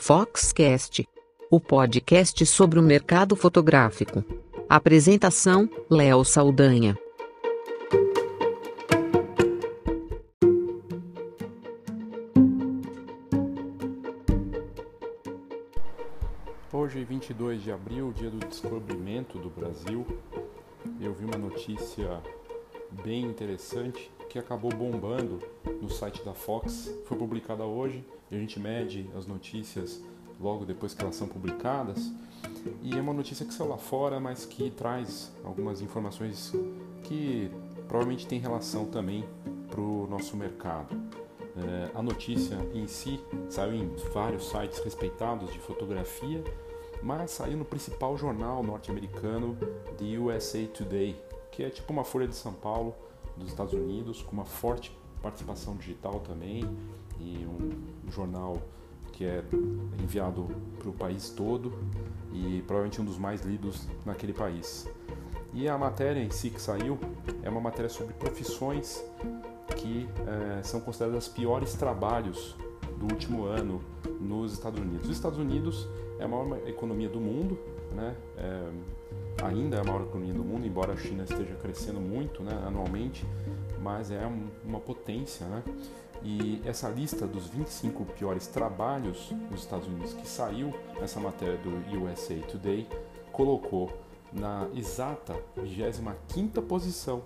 Foxcast, o podcast sobre o mercado fotográfico. Apresentação: Léo Saldanha. Hoje, 22 de abril, dia do descobrimento do Brasil, eu vi uma notícia bem interessante que acabou bombando no site da Fox. Foi publicada hoje e a gente mede as notícias logo depois que elas são publicadas. E é uma notícia que saiu lá fora, mas que traz algumas informações que provavelmente tem relação também para o nosso mercado. É, a notícia em si saiu em vários sites respeitados de fotografia, mas saiu no principal jornal norte-americano, The USA Today, que é tipo uma folha de São Paulo dos Estados Unidos, com uma forte participação digital também e um, jornal que é enviado para o país todo e provavelmente um dos mais lidos naquele país. E a matéria em si que saiu é uma matéria sobre profissões que é, são consideradas os piores trabalhos do último ano nos Estados Unidos. Os Estados Unidos é a maior economia do mundo, né? É, ainda é a maior economia do mundo, embora a China esteja crescendo muito né, anualmente, mas é um, uma potência. Né? E essa lista dos 25 piores trabalhos nos Estados Unidos que saiu nessa matéria do USA Today colocou na exata 25 posição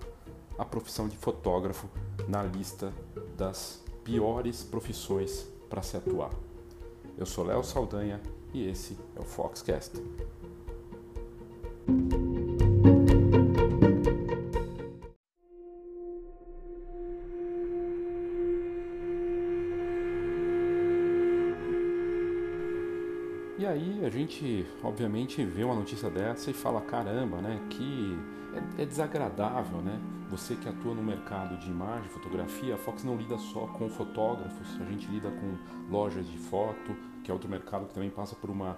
a profissão de fotógrafo na lista das piores profissões para se atuar. Eu sou Léo Saldanha e esse é o Foxcast. Aí a gente, obviamente, vê uma notícia dessa e fala, caramba, né? Que é, é, desagradável, né? Você que atua no mercado de imagem, fotografia, a Fox não lida só com fotógrafos, a gente lida com lojas de foto, que é outro mercado que também passa por uma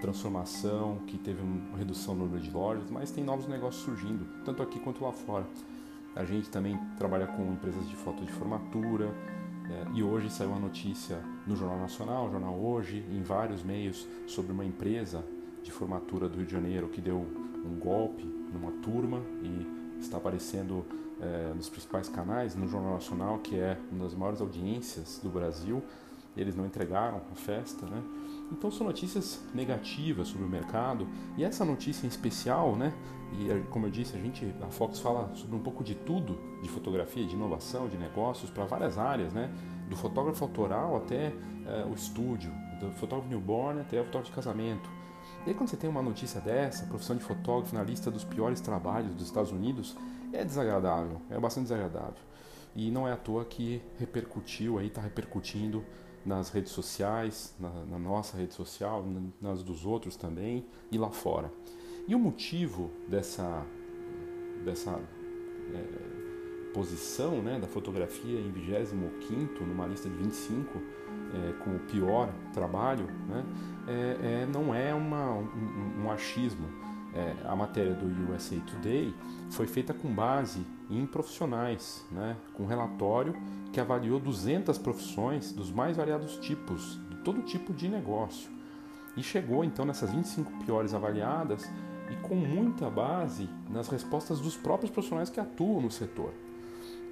transformação, que teve uma redução no número de lojas, mas tem novos negócios surgindo, tanto aqui quanto lá fora. A gente também trabalha com empresas de foto de formatura, é, e hoje saiu uma notícia no Jornal Nacional, Jornal Hoje, em vários meios, sobre uma empresa de formatura do Rio de Janeiro que deu um golpe numa turma e está aparecendo é, nos principais canais, no Jornal Nacional, que é uma das maiores audiências do Brasil. Eles não entregaram a festa, né? Então são notícias negativas sobre o mercado e essa notícia em especial, né? E eh, como eu disse, a gente, a Fox fala sobre um pouco de tudo, de fotografia, de inovação, de negócios para várias áreas, né? Do fotógrafo autoral até uh, o estúdio, do fotógrafo newborn até o fotógrafo de casamento. E aí quando você tem uma notícia dessa, profissão de fotógrafo na lista dos piores trabalhos dos Estados Unidos, é desagradável, é bastante desagradável. E não é à toa que repercutiu aí, está repercutindo nas redes sociais, na, na, nossa rede social, nas dos outros também e lá fora. E o motivo dessa, dessa é, posição né, da fotografia em 25 numa lista de 25 é, como pior trabalho né, é, é não é uma, um, um achismo. É, a matéria do USA Today foi feita com base em profissionais, né, com um relatório que avaliou 200 profissões dos mais variados tipos, de todo tipo de negócio. E chegou então nessas 25 piores avaliadas e com muita base nas respostas dos próprios profissionais que atuam no setor.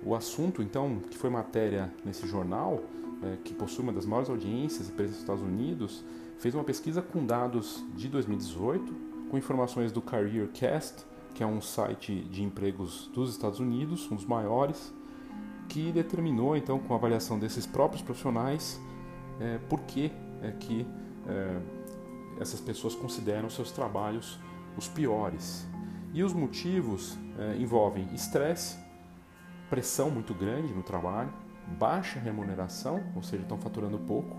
O assunto, então, que foi matéria nesse jornal, é, que possui uma das maiores audiências e presença nos Estados Unidos, fez uma pesquisa com dados de 2018, com informações do CareerCast, que é um site de empregos dos Estados Unidos, um dos maiores, que determinou então com a avaliação desses próprios profissionais é, por que é que é, essas pessoas consideram seus trabalhos os piores. E os motivos é, envolvem estresse, pressão muito grande no trabalho, baixa remuneração, ou seja, estão faturando pouco,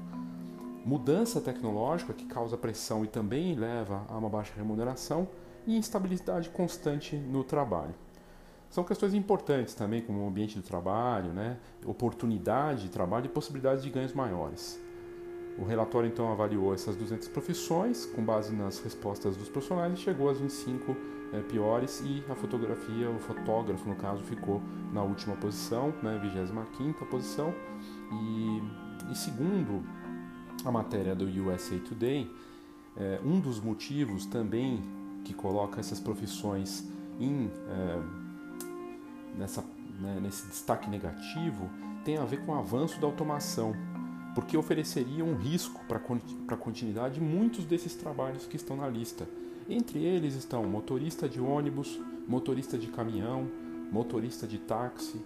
mudança tecnológica que causa pressão e também leva a uma baixa remuneração e instabilidade constante no trabalho. São questões importantes também, como o ambiente do trabalho, né? oportunidade de trabalho e possibilidades de ganhos maiores. O relatório então avaliou essas 200 profissões com base nas respostas dos profissionais e chegou às 25 é, piores e a fotografia, o fotógrafo no caso, ficou na última posição, né, 25 posição. E, e segundo a matéria do USA Today, é, um dos motivos também que coloca essas profissões em, é, nessa, né, nesse destaque negativo tem a ver com o avanço da automação, porque ofereceria um risco para a continuidade de muitos desses trabalhos que estão na lista. Entre eles estão motorista de ônibus, motorista de caminhão, motorista de táxi,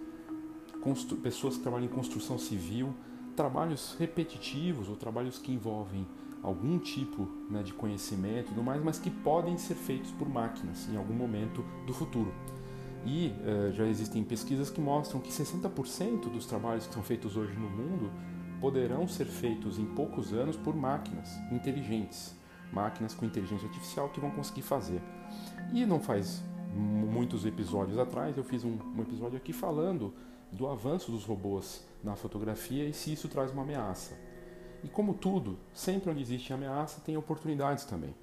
pessoas que trabalham em construção civil, trabalhos repetitivos ou trabalhos que envolvem algum tipo né, de conhecimento e tudo mais, mas que podem ser feitos por máquinas em algum momento do futuro. E uh, já existem pesquisas que mostram que 60% dos trabalhos que são feitos hoje no mundo poderão ser feitos em poucos anos por máquinas inteligentes, máquinas com inteligência artificial que vão conseguir fazer. E não faz muitos episódios atrás eu fiz um, um episódio aqui falando do avanço dos robôs na fotografia e se isso traz uma ameaça. E como tudo, sempre onde existe ameaça tem oportunidades também.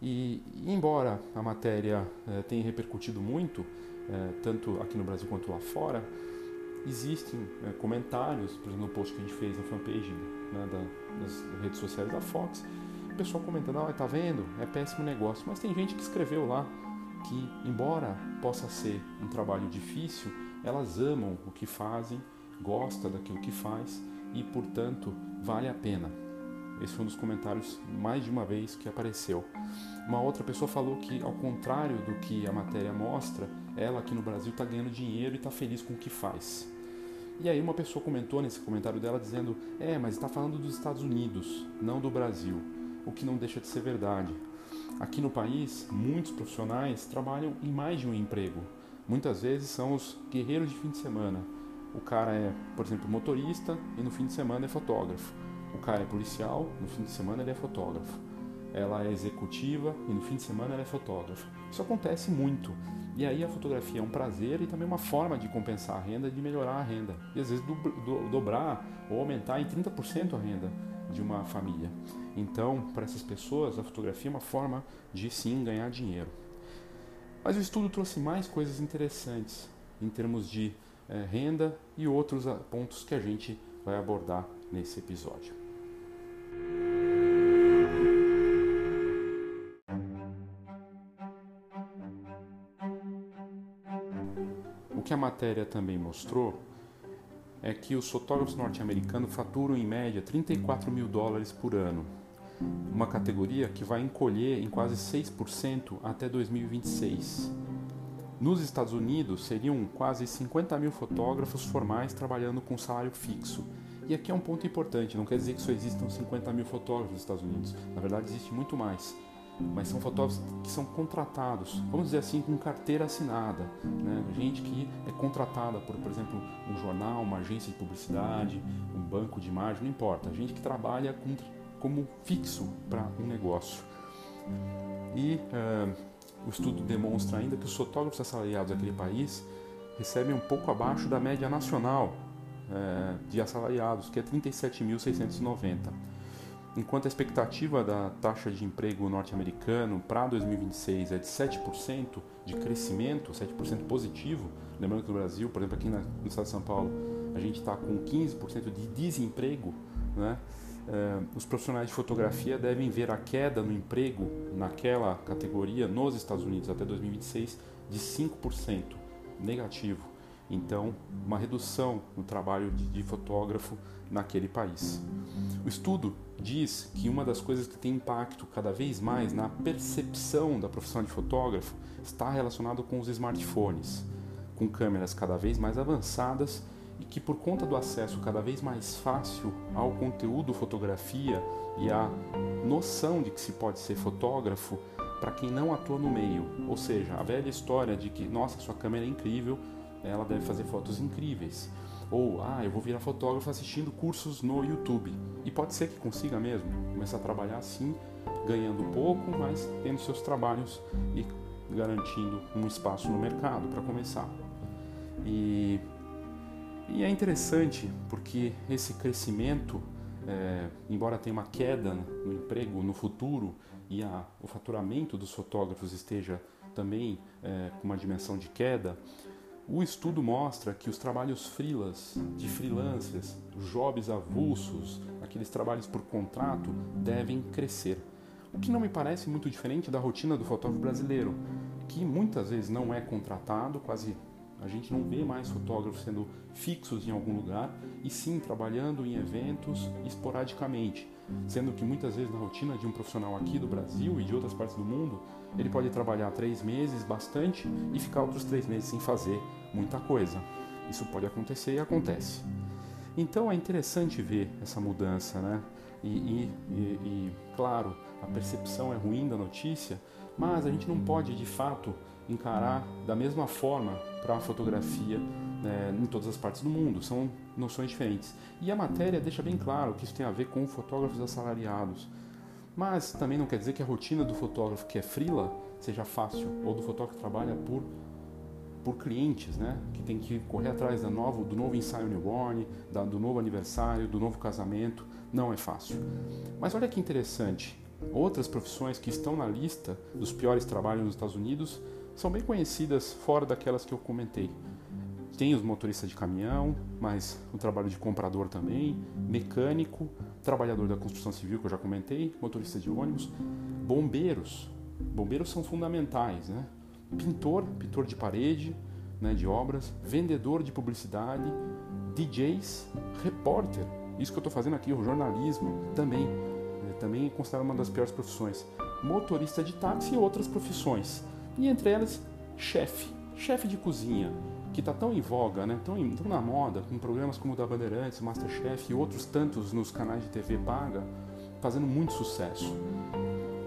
E embora a matéria eh, tenha repercutido muito, eh, tanto aqui no Brasil quanto lá fora, existem eh, comentários, por exemplo, no post que a gente fez na fanpage né, da, das redes sociais da Fox, o pessoal comentando, ah, tá vendo, é péssimo negócio. Mas tem gente que escreveu lá que, embora possa ser um trabalho difícil, elas amam o que fazem, gostam daquilo que faz e, portanto, vale a pena. Esse foi um dos comentários mais de uma vez que apareceu. Uma outra pessoa falou que, ao contrário do que a matéria mostra, ela aqui no Brasil está ganhando dinheiro e está feliz com o que faz. E aí uma pessoa comentou nesse comentário dela dizendo: "É, mas está falando dos Estados Unidos, não do Brasil", o que não deixa de ser verdade. Aqui no país, muitos profissionais trabalham em mais de um emprego. Muitas vezes são os guerreiros de fim de semana. O cara é, por exemplo, motorista e no fim de semana é fotógrafo. O cara é policial, no fim de semana ele é fotógrafo. Ela é executiva e no fim de semana ela é fotógrafa. Isso acontece muito. E aí a fotografia é um prazer e também uma forma de compensar a renda, de melhorar a renda. E às vezes do, do, dobrar ou aumentar em 30% a renda de uma família. Então, para essas pessoas, a fotografia é uma forma de sim ganhar dinheiro. Mas o estudo trouxe mais coisas interessantes em termos de é, renda e outros ah, pontos que a gente vai abordar nesse episódio. O que a matéria também mostrou é que os fotógrafos norte-americanos faturam em média 34 mil dólares por ano uma categoria que vai encolher em quase 6% até 2026. Nos Estados Unidos, seriam quase 50 mil fotógrafos formais trabalhando com salário fixo. E aqui é um ponto importante, não quer dizer que só existam 50 mil fotógrafos nos Estados Unidos. Na verdade, existe muito mais. Mas são fotógrafos que são contratados, vamos dizer assim, com carteira assinada. Né? Gente que é contratada por, por exemplo, um jornal, uma agência de publicidade, um banco de imagem, não importa. Gente que trabalha com como fixo para um negócio. E uh, o estudo demonstra ainda que os fotógrafos assalariados daquele país recebem um pouco abaixo da média nacional uh, de assalariados, que é 37.690. Enquanto a expectativa da taxa de emprego norte-americano para 2026 é de 7% de crescimento, 7% positivo, lembrando que no Brasil, por exemplo, aqui no estado de São Paulo, a gente está com 15% de desemprego, né? Uh, os profissionais de fotografia devem ver a queda no emprego naquela categoria nos Estados Unidos até 2026 de 5% negativo. Então, uma redução no trabalho de, de fotógrafo naquele país. O estudo diz que uma das coisas que tem impacto cada vez mais na percepção da profissão de fotógrafo está relacionado com os smartphones, com câmeras cada vez mais avançadas e que por conta do acesso cada vez mais fácil ao conteúdo fotografia e a noção de que se pode ser fotógrafo para quem não atua no meio, ou seja, a velha história de que nossa sua câmera é incrível, ela deve fazer fotos incríveis, ou ah eu vou virar fotógrafo assistindo cursos no YouTube e pode ser que consiga mesmo começar a trabalhar assim, ganhando pouco, mas tendo seus trabalhos e garantindo um espaço no mercado para começar. E e é interessante porque esse crescimento, é, embora tenha uma queda no emprego no futuro e a, o faturamento dos fotógrafos esteja também é, com uma dimensão de queda, O estudo mostra que os trabalhos freelas, de freelancers, jobs avulsos, aqueles trabalhos por contrato, devem crescer. O que não me parece muito diferente da rotina do fotógrafo brasileiro, que muitas vezes não é contratado, quase a gente não vê mais fotógrafos sendo fixos em algum lugar, e sim trabalhando em eventos esporadicamente, sendo que muitas vezes na rotina de um profissional aqui do Brasil e de outras partes do mundo, ele pode trabalhar três meses bastante e ficar outros três meses sem fazer muita coisa. Isso pode acontecer e acontece. Então é interessante ver essa mudança, né? E, e, e, e, claro, a percepção é ruim da notícia, mas a gente não pode de fato encarar da mesma forma para a fotografia né, em todas as partes do mundo. São noções diferentes. E a matéria deixa bem claro que isso tem a ver com fotógrafos assalariados. Mas também não quer dizer que a rotina do fotógrafo que é frila seja fácil, ou do fotógrafo que trabalha por por clientes, né? Que tem que correr atrás da novo, do novo ensaio newborn, da, do novo aniversário, do novo casamento. Não é fácil. Mas olha que interessante. Outras profissões que estão na lista dos piores trabalhos nos Estados Unidos são bem conhecidas fora daquelas que eu comentei. Tem os motoristas de caminhão, mas o trabalho de comprador também, mecânico, trabalhador da construção civil que eu já comentei, motorista de ônibus, bombeiros. Bombeiros são fundamentais, né? pintor, pintor de parede, né, de obras, vendedor de publicidade, DJs, repórter. Isso que eu estou fazendo aqui, o jornalismo também, né, também é considerado uma das piores profissões. Motorista de táxi e outras profissões. E entre elas, chefe, chefe de cozinha, que está tão em voga, né, tão, tão na moda, com programas como o da Bandeirantes, Masterchef e outros tantos nos canais de TV paga, fazendo muito sucesso.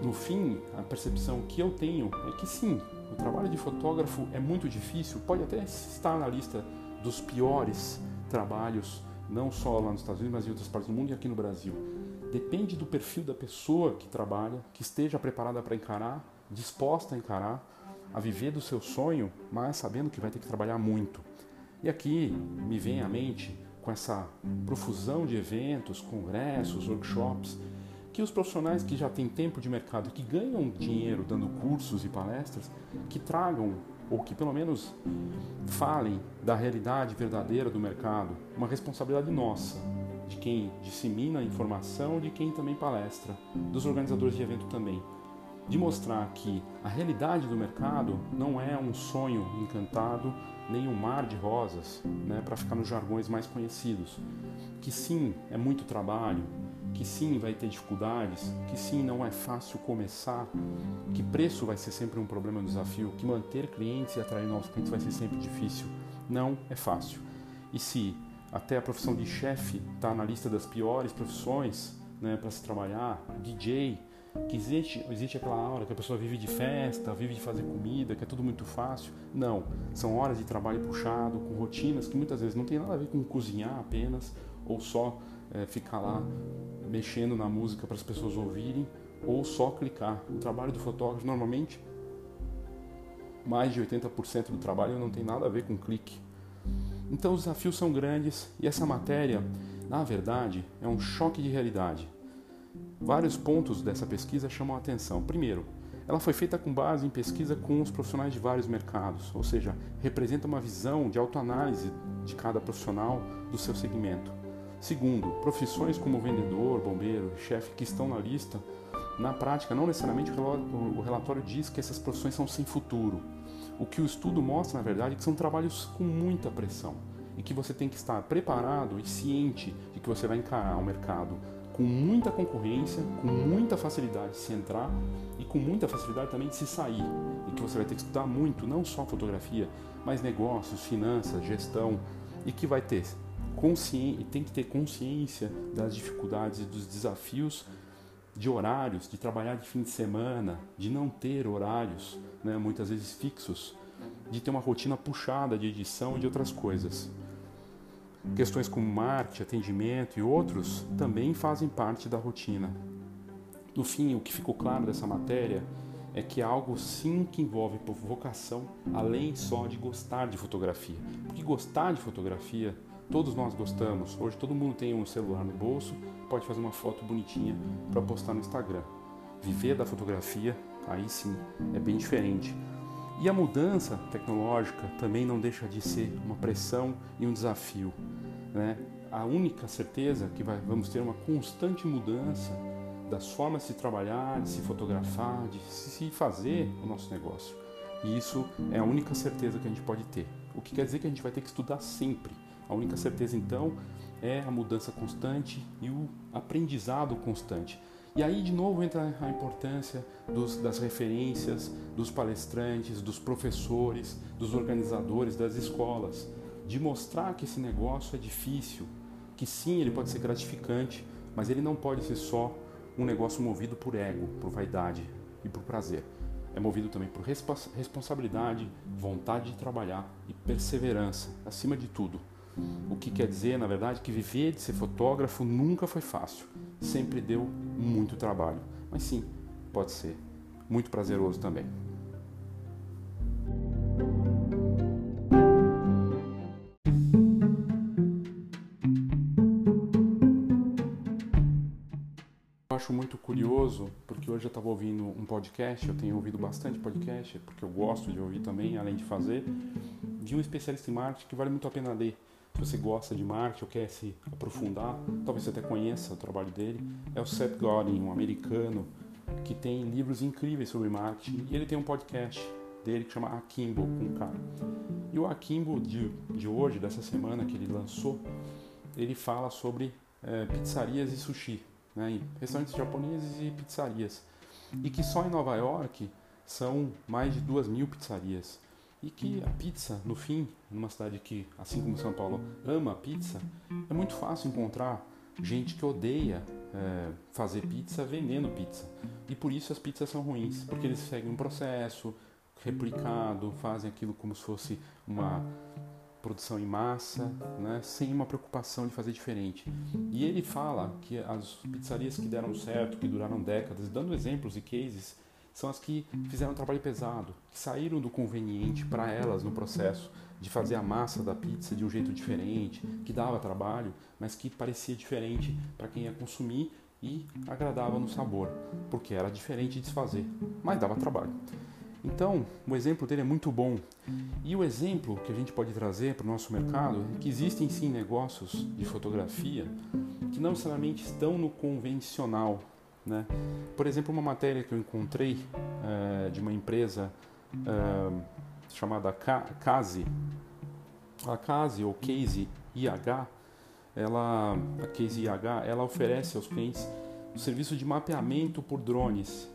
No fim, a percepção que eu tenho é que sim, o trabalho de fotógrafo é muito difícil, pode até estar na lista dos piores trabalhos, não só lá nos Estados Unidos, mas em outras partes do mundo e aqui no Brasil. Depende do perfil da pessoa que trabalha, que esteja preparada para encarar, disposta a encarar, a viver do seu sonho, mas sabendo que vai ter que trabalhar muito. E aqui me vem à mente, com essa profusão de eventos, congressos, workshops, que os profissionais que já têm tempo de mercado, que ganham dinheiro dando cursos e palestras, que tragam ou que pelo menos falem da realidade verdadeira do mercado, uma responsabilidade nossa, de quem dissemina a informação, de quem também palestra, dos organizadores de evento também, de mostrar que a realidade do mercado não é um sonho encantado, nem um mar de rosas, né, para ficar nos jargões mais conhecidos, que sim, é muito trabalho, que sim vai ter dificuldades, que sim não é fácil começar, que preço vai ser sempre um problema, um desafio, que manter clientes e atrair novos clientes vai ser sempre difícil. Não é fácil. E se até a profissão de chefe está na lista das piores profissões né, para se trabalhar, DJ, que existe, existe aquela hora que a pessoa vive de festa, vive de fazer comida, que é tudo muito fácil. Não, são horas de trabalho puxado, com rotinas que muitas vezes não tem nada a ver com cozinhar apenas ou só é, ficar lá mexendo na música para as pessoas ouvirem ou só clicar. O trabalho do fotógrafo normalmente mais de 80% do trabalho não tem nada a ver com clique. Então os desafios são grandes e essa matéria, na verdade, é um choque de realidade. Vários pontos dessa pesquisa chamam a atenção. Primeiro, ela foi feita com base em pesquisa com os profissionais de vários mercados, ou seja, representa uma visão de autoanálise de cada profissional do seu segmento. Segundo, profissões como vendedor, bombeiro, chefe que estão na lista, na prática, não necessariamente o relatório diz que essas profissões são sem futuro. O que o estudo mostra, na verdade, é que são trabalhos com muita pressão e que você tem que estar preparado e ciente de que você vai encarar o mercado com muita concorrência, com muita facilidade de se entrar e com muita facilidade também de se sair. E que você vai ter que estudar muito, não só fotografia, mas negócios, finanças, gestão, e que vai ter consciência, tem que ter consciência das dificuldades e dos desafios de horários, de trabalhar de fim de semana, de não ter horários, né, muitas vezes fixos, de ter uma rotina puxada de edição e de outras coisas. Questões como marketing, atendimento e outros também fazem parte da rotina. No fim, o que ficou claro dessa matéria é que é algo sim que envolve vocação, além só de gostar de fotografia. Porque gostar de fotografia Todos nós gostamos. Hoje todo mundo tem um celular no bolso, pode fazer uma foto bonitinha para postar no Instagram. Viver da fotografia, aí sim, é bem diferente. E a mudança tecnológica também não deixa de ser uma pressão e um desafio. Né? A única certeza é que vai, vamos ter uma constante mudança das formas de se trabalhar, de se fotografar, de se fazer o nosso negócio. E isso é a única certeza que a gente pode ter. O que quer dizer que a gente vai ter que estudar sempre. A única certeza então é a mudança constante e o aprendizado constante. E aí de novo entra a importância dos, das referências, dos palestrantes, dos professores, dos organizadores das escolas, de mostrar que esse negócio é difícil, que sim, ele pode ser gratificante, mas ele não pode ser só um negócio movido por ego, por vaidade e por prazer. É movido também por responsabilidade, vontade de trabalhar e perseverança, acima de tudo. O que quer dizer, na verdade, que viver de ser fotógrafo nunca foi fácil, sempre deu muito trabalho, mas sim, pode ser muito prazeroso também. acho muito curioso, porque hoje eu estava ouvindo um podcast, eu tenho ouvido bastante podcast, porque eu gosto de ouvir também, além de fazer, de um especialista em marketing que vale muito a pena ler. Você gosta de marketing ou quer se aprofundar, talvez você até conheça o trabalho dele, é o Seth Godin, um americano que tem livros incríveis sobre marketing e ele tem um podcast dele que chama Akimbo com cara. E o Akimbo de, de hoje, dessa semana que ele lançou, ele fala sobre é, pizzarias e sushi né, restaurantes japoneses e pizzarias. E que só em Nova York são mais de duas mil pizzarias. E que a pizza, no fim, numa cidade que, assim como São Paulo, ama a pizza, é muito fácil encontrar gente que odeia é, fazer pizza vendendo pizza. E por isso as pizzas são ruins, porque eles seguem um processo replicado, fazem aquilo como se fosse uma produção em massa, né, sem uma preocupação de fazer diferente. E ele fala que as pizzarias que deram certo, que duraram décadas, dando exemplos e cases, são as que fizeram um trabalho pesado, que saíram do conveniente para elas no processo de fazer a massa da pizza de um jeito diferente, que dava trabalho, mas que parecia diferente para quem ia consumir e agradava no sabor, porque era diferente de se fazer, mas dava trabalho. Então, o exemplo dele é muito bom. E o exemplo que a gente pode trazer para o nosso mercado é que existem sim negócios de fotografia que não necessariamente estão no convencional. Né? Por exemplo, uma matéria que eu encontrei é, de uma empresa é, chamada Case, a Case ou Case IH, ela, a Case IH, ela oferece aos clientes o serviço de mapeamento por drones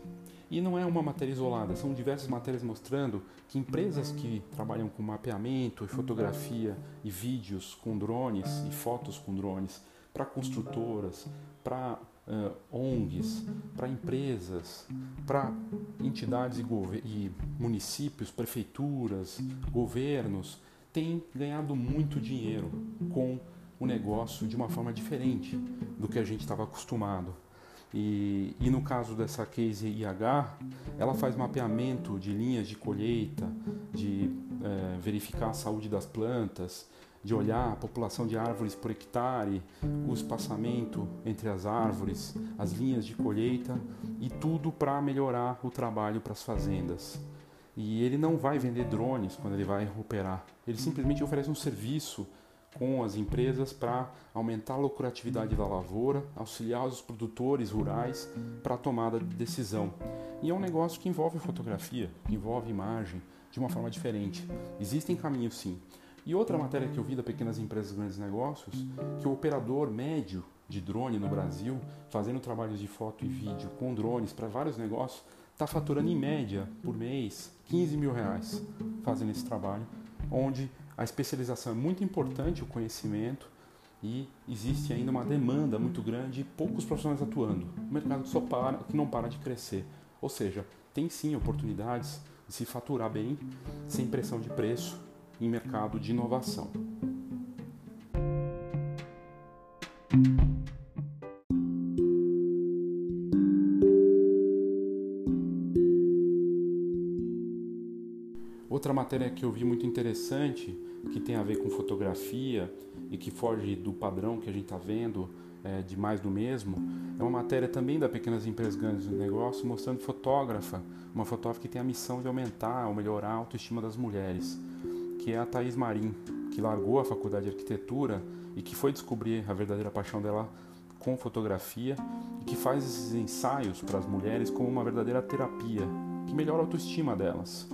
e não é uma matéria isolada, são diversas matérias mostrando que empresas que trabalham com mapeamento e fotografia e vídeos com drones e fotos com drones para construtoras, para uh, ONGs, para empresas, para entidades e, e municípios, prefeituras, governos, têm ganhado muito dinheiro com o negócio de uma forma diferente do que a gente estava acostumado. E, e, no caso dessa case IH, ela faz mapeamento de linhas de colheita, de é, verificar a saúde das plantas, de olhar a população de árvores por hectare, o espaçamento entre as árvores, as linhas de colheita e tudo para melhorar o trabalho para as fazendas. E ele não vai vender drones quando ele vai operar, ele simplesmente oferece um serviço com as empresas para aumentar a lucratividade da lavoura, auxiliar os produtores rurais para a tomada de decisão. E é um negócio que envolve fotografia, que envolve imagem de uma forma diferente. Existem caminhos sim. E outra matéria que eu vi da Pequenas Empresas e Grandes Negócios, que o operador médio de drone no Brasil, fazendo trabalhos de foto e vídeo com drones para vários negócios, está faturando em média por mês 15 mil reais fazendo esse trabalho, onde a especialização é muito importante, o conhecimento, e existe ainda uma demanda muito grande e poucos profissionais atuando. O mercado que só para, que não para de crescer. Ou seja, tem sim oportunidades de se faturar bem, sem pressão de preço, em mercado de inovação. matéria que eu vi muito interessante, que tem a ver com fotografia e que foge do padrão que a gente está vendo é, de mais do mesmo, é uma matéria também da Pequenas Empresas Grandes do Negócio, mostrando fotógrafa, uma fotógrafa que tem a missão de aumentar ou melhorar a autoestima das mulheres, que é a Thaís Marim, que largou a faculdade de arquitetura e que foi descobrir a verdadeira paixão dela com fotografia e que faz esses ensaios para as mulheres como uma verdadeira terapia, que melhora a autoestima delas.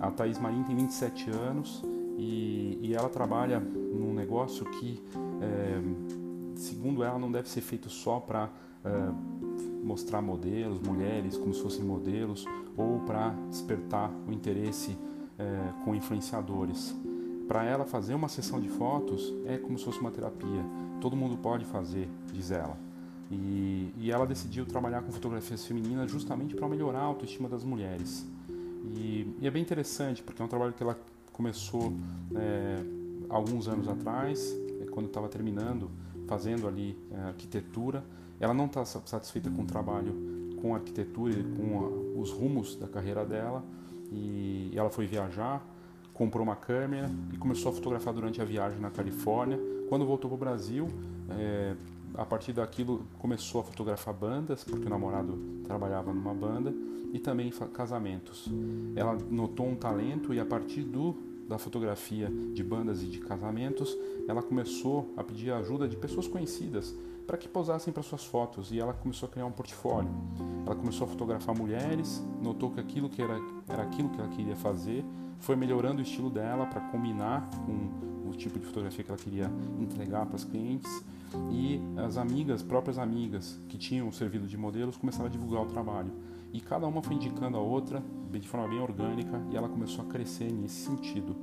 A Thaís Marim tem 27 anos e, e ela trabalha num negócio que, é, segundo ela, não deve ser feito só para é, mostrar modelos, mulheres como se fossem modelos, ou para despertar o interesse é, com influenciadores. Para ela, fazer uma sessão de fotos é como se fosse uma terapia. Todo mundo pode fazer, diz ela. E, e ela decidiu trabalhar com fotografias femininas justamente para melhorar a autoestima das mulheres. E, e, é bem interessante, porque é um trabalho que ela começou é, alguns anos atrás, é, quando estava terminando, fazendo ali arquitetura. Ela não está satisfeita com o trabalho com a arquitetura e com a, os rumos da carreira dela. E, ela foi viajar, comprou uma câmera e começou a fotografar durante a viagem na Califórnia. Quando voltou para o Brasil, é, a partir daquilo começou a fotografar bandas, porque o namorado trabalhava numa banda, e também casamentos. Ela notou um talento e a partir do da fotografia de bandas e de casamentos, ela começou a pedir ajuda de pessoas conhecidas para que posassem para suas fotos. E ela começou a criar um portfólio. Ela começou a fotografar mulheres, notou que aquilo que era, era aquilo que ela queria fazer, foi melhorando o estilo dela para combinar com o tipo de fotografia que ela queria entregar para as clientes. E as amigas, próprias amigas que tinham servido de modelos começaram a divulgar o trabalho e cada uma foi indicando a outra de forma bem orgânica e ela começou a crescer nesse sentido.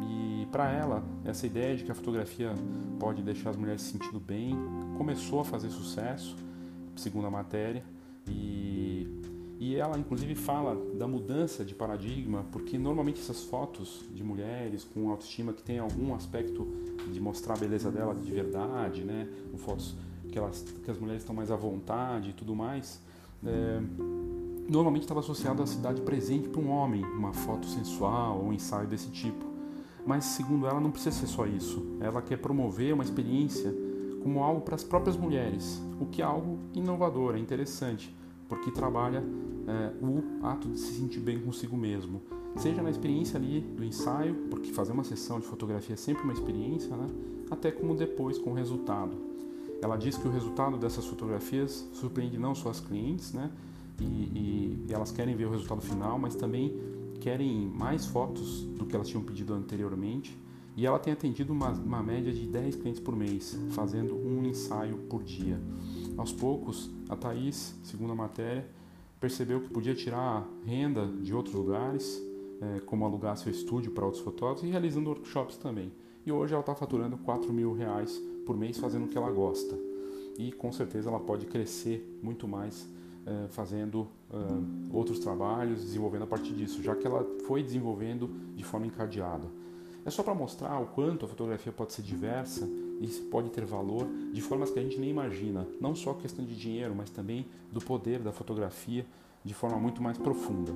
E para ela, essa ideia de que a fotografia pode deixar as mulheres se sentindo bem começou a fazer sucesso, segundo a matéria, e, e ela inclusive fala da mudança de paradigma, porque normalmente essas fotos de mulheres com autoestima que tem algum aspecto de mostrar a beleza dela de verdade, né, fotos que, elas, que as mulheres estão mais à vontade e tudo mais, é, normalmente estava associado à cidade presente para um homem, uma foto sensual ou um ensaio desse tipo. Mas, segundo ela, não precisa ser só isso. Ela quer promover uma experiência como algo para as próprias mulheres, o que é algo inovador, é interessante, porque trabalha é, o ato de se sentir bem consigo mesmo. Seja na experiência ali do ensaio, porque fazer uma sessão de fotografia é sempre uma experiência, né? até como depois com o resultado. Ela diz que o resultado dessas fotografias surpreende não só as clientes, né? E, e, elas querem ver o resultado final, mas também querem mais fotos do que elas tinham pedido anteriormente. E ela tem atendido uma, uma média de 10 clientes por mês, fazendo um ensaio por dia. Aos poucos, a Thaís, segundo a matéria, percebeu que podia tirar renda de outros lugares, é, como alugar seu estúdio para outros fotógrafos e realizando workshops também. E hoje ela está faturando 4 mil reais por mês fazendo o que ela gosta. E com certeza ela pode crescer muito mais eh, fazendo uh, outros trabalhos, desenvolvendo a partir disso, já que ela foi desenvolvendo de forma encadeada. É só para mostrar o quanto a fotografia pode ser diversa e pode ter valor de formas que a gente nem imagina, não só questão de dinheiro, mas também do poder da fotografia de forma muito mais profunda.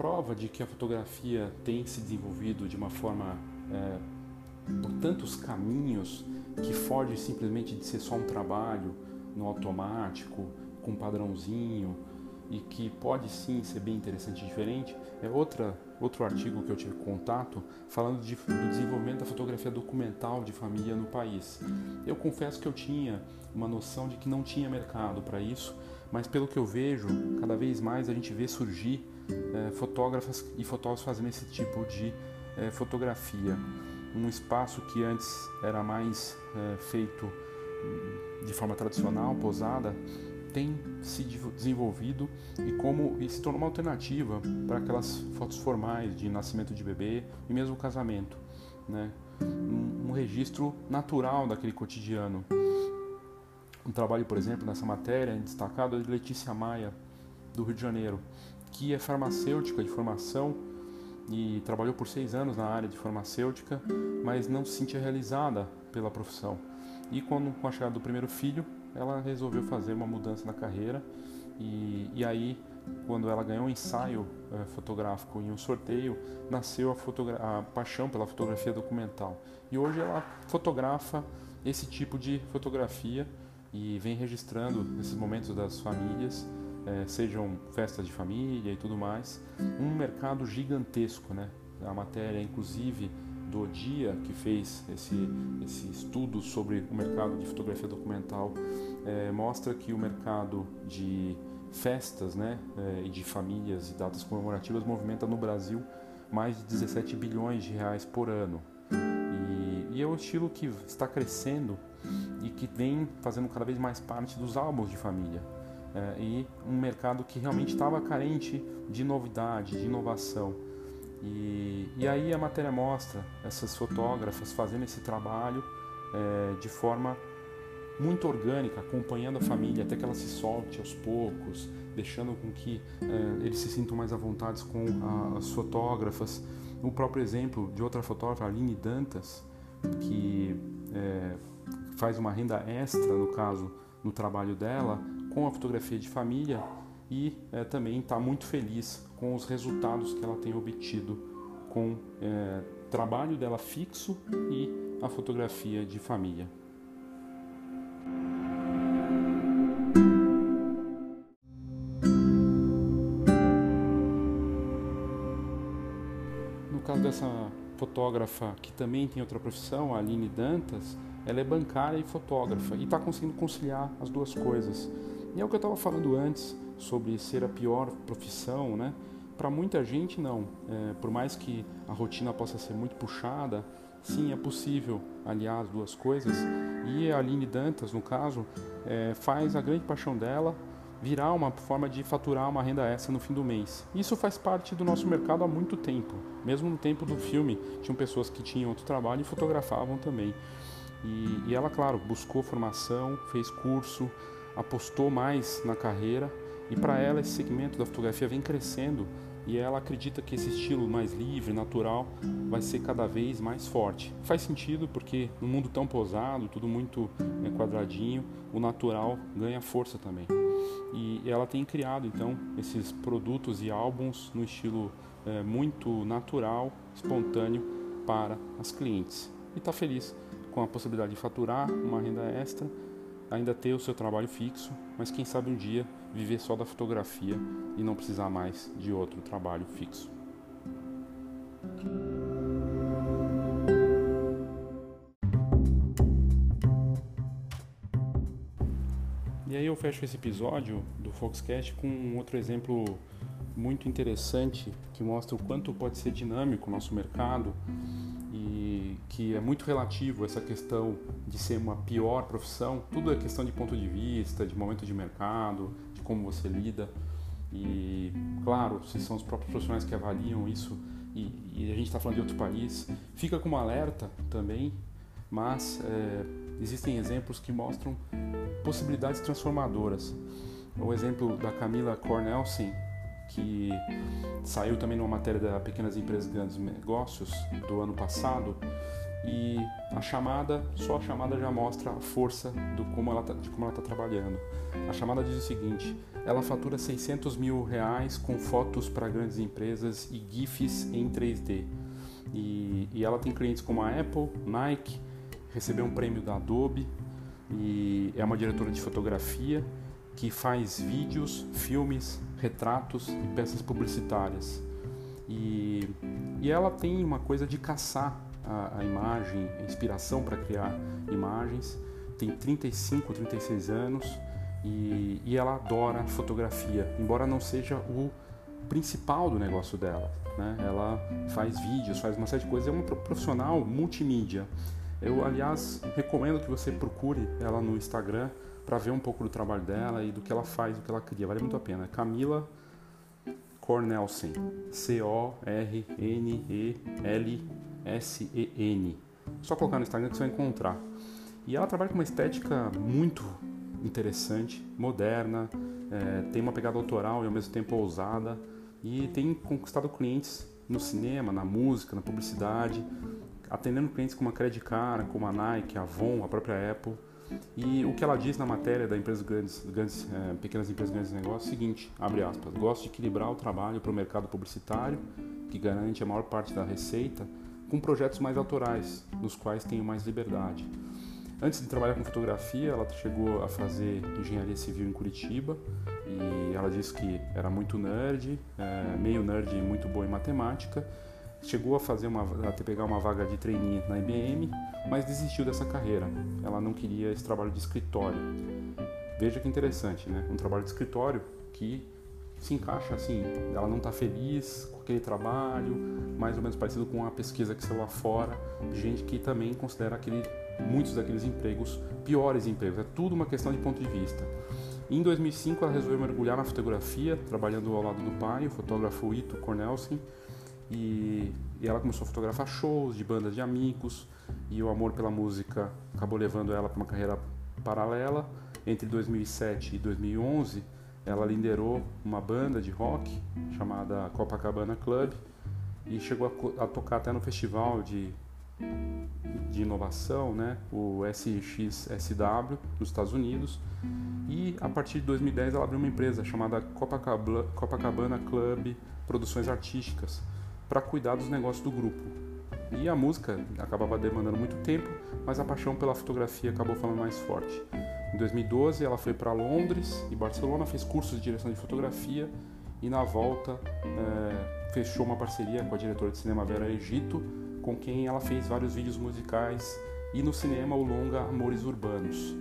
Prova de que a fotografia tem se desenvolvido de uma forma é, por tantos caminhos que foge simplesmente de ser só um trabalho no automático, com um padrãozinho e que pode sim ser bem interessante e diferente, é outra, outro artigo que eu tive contato falando de, do desenvolvimento da fotografia documental de família no país. Eu confesso que eu tinha uma noção de que não tinha mercado para isso, mas pelo que eu vejo, cada vez mais a gente vê surgir é, fotógrafas e fotógrafos fazendo esse tipo de é, fotografia. Um espaço que antes era mais é, feito de forma tradicional, posada, tem se desenvolvido e como e se tornou uma alternativa para aquelas fotos formais de nascimento de bebê e mesmo casamento, né? Um, um registro natural daquele cotidiano. Um trabalho, por exemplo, nessa matéria destacado é de Letícia Maia, do Rio de Janeiro, que é farmacêutica de formação e trabalhou por seis anos na área de farmacêutica, mas não se sentia realizada pela profissão. E quando, com a chegada do primeiro filho, ela resolveu fazer uma mudança na carreira e, e aí quando ela ganhou um ensaio é, fotográfico em um sorteio, nasceu a, a, paixão pela fotografia documental. E hoje ela fotografa esse tipo de fotografia e vem registrando esses momentos das famílias, é, sejam festas de família e tudo mais. Um mercado gigantesco, né? A matéria, inclusive, do Dia, que fez esse, esse estudo sobre o mercado de fotografia documental, é, mostra que o mercado de festas né, é, e de famílias e datas comemorativas movimenta no Brasil mais de 17 bilhões de reais por ano. E, e é um estilo que está crescendo e que vem fazendo cada vez mais parte dos álbuns de família. É, e um mercado que realmente estava carente de novidade, de inovação. E, e aí a matéria mostra essas fotógrafas fazendo esse trabalho é, de forma muito orgânica, acompanhando a família até que ela se solte aos poucos, deixando com que é, eles se sintam mais à vontade com a, as fotógrafas. O próprio exemplo de outra fotógrafa, Aline Dantas, que faz uma renda extra, no caso, no trabalho dela, com a fotografia de família e é, também está muito feliz com os resultados que ela tem obtido com é, trabalho dela fixo e a fotografia de família. No caso dessa fotógrafa que também tem outra profissão, a Aline Dantas, ela é bancária e fotógrafa e está conseguindo conciliar as duas coisas. E é o que eu estava falando antes sobre ser a pior profissão, né? Para muita gente, não. É, por mais que a rotina possa ser muito puxada, sim, é possível aliar as duas coisas. E a Aline Dantas, no caso, é, faz a grande paixão dela virar uma forma de faturar uma renda extra no fim do mês. Isso faz parte do nosso mercado há muito tempo. Mesmo no tempo do filme, tinham pessoas que tinham outro trabalho e fotografavam também. E, e ela, claro, buscou formação, fez curso, apostou mais na carreira e para ela esse segmento da fotografia vem crescendo e ela acredita que esse estilo mais livre, natural, vai ser cada vez mais forte. Faz sentido porque no mundo tão posado, tudo muito né, quadradinho, o natural ganha força também. E ela tem criado então esses produtos e álbuns no estilo é, muito natural, espontâneo para as clientes. E está feliz com a possibilidade de faturar uma renda extra, ainda ter o seu trabalho fixo, mas quem sabe um dia viver só da fotografia e não precisar mais de outro trabalho fixo. E aí eu fecho esse episódio do Foxcast com um outro exemplo muito interessante que mostra o quanto pode ser dinâmico o nosso mercado que é muito relativo essa questão de ser uma pior profissão. Tudo é questão de ponto de vista, de momento de mercado, de como você lida. E, claro, se são os próprios profissionais que avaliam isso e, e a gente está falando de outro país, fica como alerta também, mas é, existem exemplos que mostram possibilidades transformadoras. O exemplo da Camila Cornelsen, que saiu também numa matéria da Pequenas Empresas e Grandes Negócios do ano passado, e a chamada, só a chamada já mostra a força do como ela tá, de como ela está trabalhando. A chamada diz o seguinte: ela fatura 600 mil reais com fotos para grandes empresas e GIFs em 3D. E, e ela tem clientes como a Apple, Nike, recebeu um prêmio da Adobe e é uma diretora de fotografia que faz vídeos, filmes, retratos e peças publicitárias. E, e ela tem uma coisa de caçar a, a imagem, a inspiração para criar imagens. Tem 35, 36 anos e, e ela adora fotografia, embora não seja o principal do negócio dela. Né? Ela faz vídeos, faz uma série de coisas, é uma profissional multimídia. Eu, aliás, recomendo que você procure ela no Instagram para ver um pouco do trabalho dela e do que ela faz, do que ela cria. Vale muito a pena. Camila Cornelsen, C-O-R-N-E-L-S-E-N. Só colocar no Instagram que você vai encontrar. E ela trabalha com uma estética muito interessante, moderna, é, tem uma pegada autoral e ao mesmo tempo ousada e tem conquistado clientes no cinema, na música, na publicidade atendendo clientes como a Credit Card, como a Nike, a Avon, a própria Apple. E o que ela diz na matéria da empresa grandes, grandes é, pequenas empresas grandes negócios é o seguinte, abre aspas, gosto de equilibrar o trabalho para o mercado publicitário, que garante a maior parte da receita, com projetos mais autorais, nos quais tenho mais liberdade. Antes de trabalhar com fotografia, ela chegou a fazer engenharia civil em Curitiba e ela disse que era muito nerd, é, meio nerd e muito boa em matemática. Chegou a fazer uma, pegar uma vaga de trainee na IBM, mas desistiu dessa carreira. Ela não queria esse trabalho de escritório. Veja que interessante, né? Um trabalho de escritório que se encaixa assim, ela não está feliz com aquele trabalho, mais ou menos parecido com a pesquisa que saiu lá fora, de gente que também considera aquele, muitos daqueles empregos piores empregos. É tudo uma questão de ponto de vista. Em 2005, ela resolveu mergulhar na fotografia, trabalhando ao lado do pai, o fotógrafo Ito Cornelsen, e, e ela começou a fotografar shows de bandas de amigos, e o amor pela música acabou levando ela para uma carreira paralela. Entre 2007 e 2011, ela liderou uma banda de rock chamada Copacabana Club e chegou a, a tocar até no festival de, de inovação, né, o SXSW, nos Estados Unidos. E a partir de 2010 ela abriu uma empresa chamada Copacabana, Copacabana Club Produções Artísticas para cuidar dos negócios do grupo. E a música acabava demandando muito tempo, mas a paixão pela fotografia acabou falando mais forte. Em 2012 ela foi para Londres e Barcelona, fez cursos de direção de fotografia e na volta é, fechou uma parceria com a diretora de cinema Vera Egito, com quem ela fez vários vídeos musicais e no cinema o longa Amores Urbanos.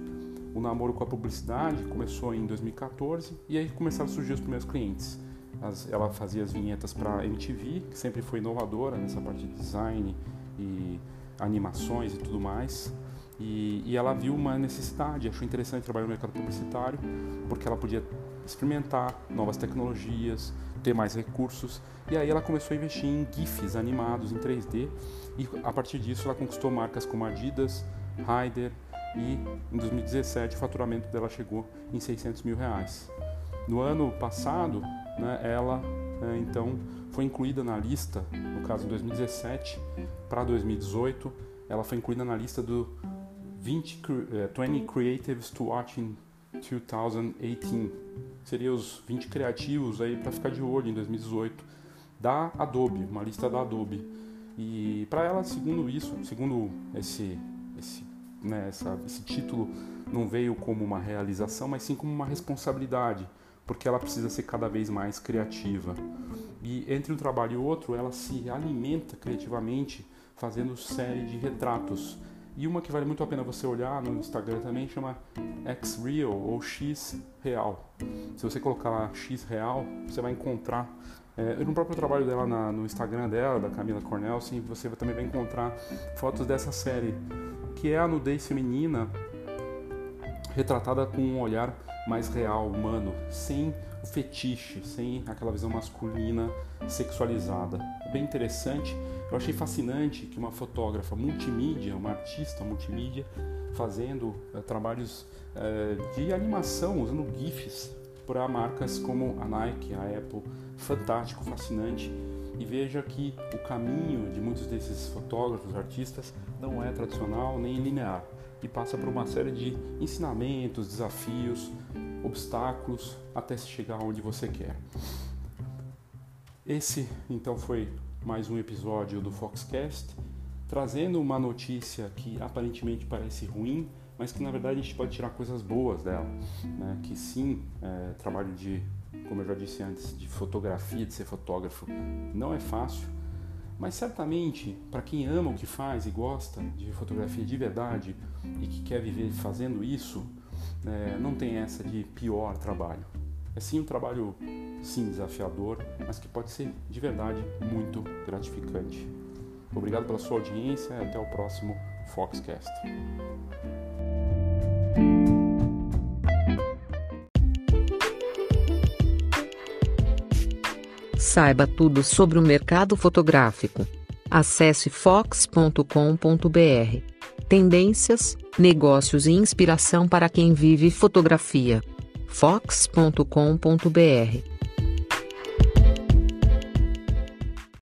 O namoro com a publicidade começou em 2014 e aí começaram a surgir os primeiros clientes. As, ela fazia as vinhetas para MTV, que sempre foi inovadora nessa parte de design e animações e tudo mais. E, e, ela viu uma necessidade, achou interessante trabalhar no mercado publicitário, porque ela podia experimentar novas tecnologias, ter mais recursos. E aí ela começou a investir em GIFs animados em 3D e a partir disso ela conquistou marcas como Adidas, Ryder e em 2017 o faturamento dela chegou em 600 mil reais. No ano passado, né, ela é, então foi incluída na lista, no caso em 2017 para 2018, ela foi incluída na lista do 20, 20 Creatives to Watch in 2018. Seria os 20 criativos aí para ficar de olho em 2018 da Adobe, uma lista da Adobe. E para ela, segundo isso, segundo esse esse, né, essa, esse título não veio como uma realização, mas sim como uma responsabilidade, porque ela precisa ser cada vez mais criativa. E entre um trabalho e outro, ela se alimenta criativamente fazendo série de retratos e uma que vale muito a pena você olhar no Instagram também chama X Real ou X Real. Se você colocar lá X Real, você vai encontrar é, no próprio trabalho dela na, no Instagram dela, da Camila Cornelsen, você também vai encontrar fotos dessa série, que é a nudez feminina retratada com um olhar mais real, humano, sem o fetiche, sem aquela visão masculina sexualizada. É bem interessante eu achei fascinante que uma fotógrafa multimídia, uma artista multimídia, fazendo uh, trabalhos uh, de animação, usando GIFs para marcas como a Nike, a Apple, fantástico, fascinante. E veja que o caminho de muitos desses fotógrafos, artistas, não é tradicional nem linear e passa por uma série de ensinamentos, desafios, obstáculos até se chegar onde você quer. Esse então foi mais um episódio do Foxcast, trazendo uma notícia que aparentemente parece ruim, mas que na verdade a gente pode tirar coisas boas dela. Né? Que sim, é, trabalho de, como eu já disse antes, de fotografia, de ser fotógrafo, não é fácil, mas certamente para quem ama o que faz e gosta de fotografia de verdade e que quer viver fazendo isso, é, não tem essa de pior trabalho. É sim um trabalho sim desafiador, mas que pode ser de verdade muito gratificante. Obrigado pela sua audiência e até o próximo Foxcast. Saiba tudo sobre o mercado fotográfico. Acesse fox.com.br. Tendências, negócios e inspiração para quem vive fotografia. fox.com.br